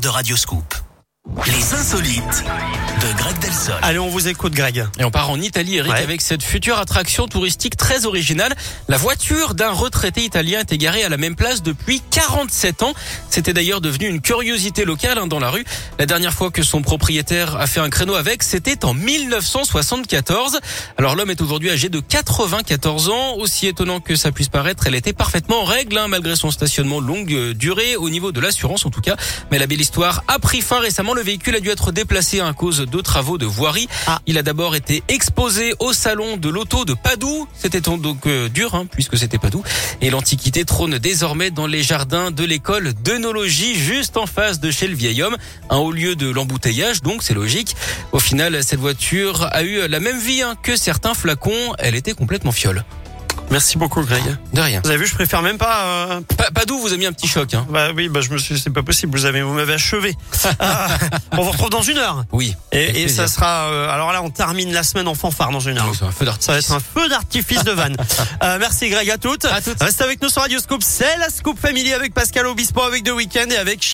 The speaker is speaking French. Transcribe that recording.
de Radioscoop. Les insolites de Greg Delsol. Allez, on vous écoute, Greg. Et on part en Italie, Eric, Ouais. avec cette future attraction touristique très originale. La voiture d'un retraité italien est garée à la même place depuis 47 ans. C'était d'ailleurs devenu une curiosité locale hein, dans la rue. La dernière fois que son propriétaire a fait un créneau avec, c'était en 1974. Alors l'homme est aujourd'hui âgé de 94 ans. Aussi étonnant que ça puisse paraître, elle était parfaitement en règle, hein, malgré son stationnement longue euh, durée, au niveau de l'assurance en tout cas. Mais la belle histoire a pris fin récemment. Le véhicule a dû être déplacé à cause de travaux de voirie. Ah. Il a d'abord été exposé au salon de l'auto de Padoue. C'était donc euh, dur, hein, puisque c'était Padoue. Et l'antiquité trône désormais dans les jardins de l'école d'œnologie, juste en face de chez le vieil homme. Un haut lieu de l'embouteillage, donc c'est logique. Au final, cette voiture a eu la même vie hein, que certains flacons. Elle était complètement fiole. Merci beaucoup, Greg. De rien. Vous avez vu, je préfère même pas. euh, Pa- Padoue vous a mis un petit choc. Hein. Bah oui, bah je me suis. C'est pas possible. Vous avez, vous m'avez achevé. Ah, on vous retrouve dans une heure. Oui. Et, ça sera. euh, alors là, on termine la semaine en fanfare dans une heure. Oui, un feu d'artifice. Ça va être un feu d'artifice de vanne. Euh, merci Greg à toutes. À toutes. Restez avec nous sur Radio Scoop. C'est la Scoop Family avec Pascal Obispo, avec The Weeknd et avec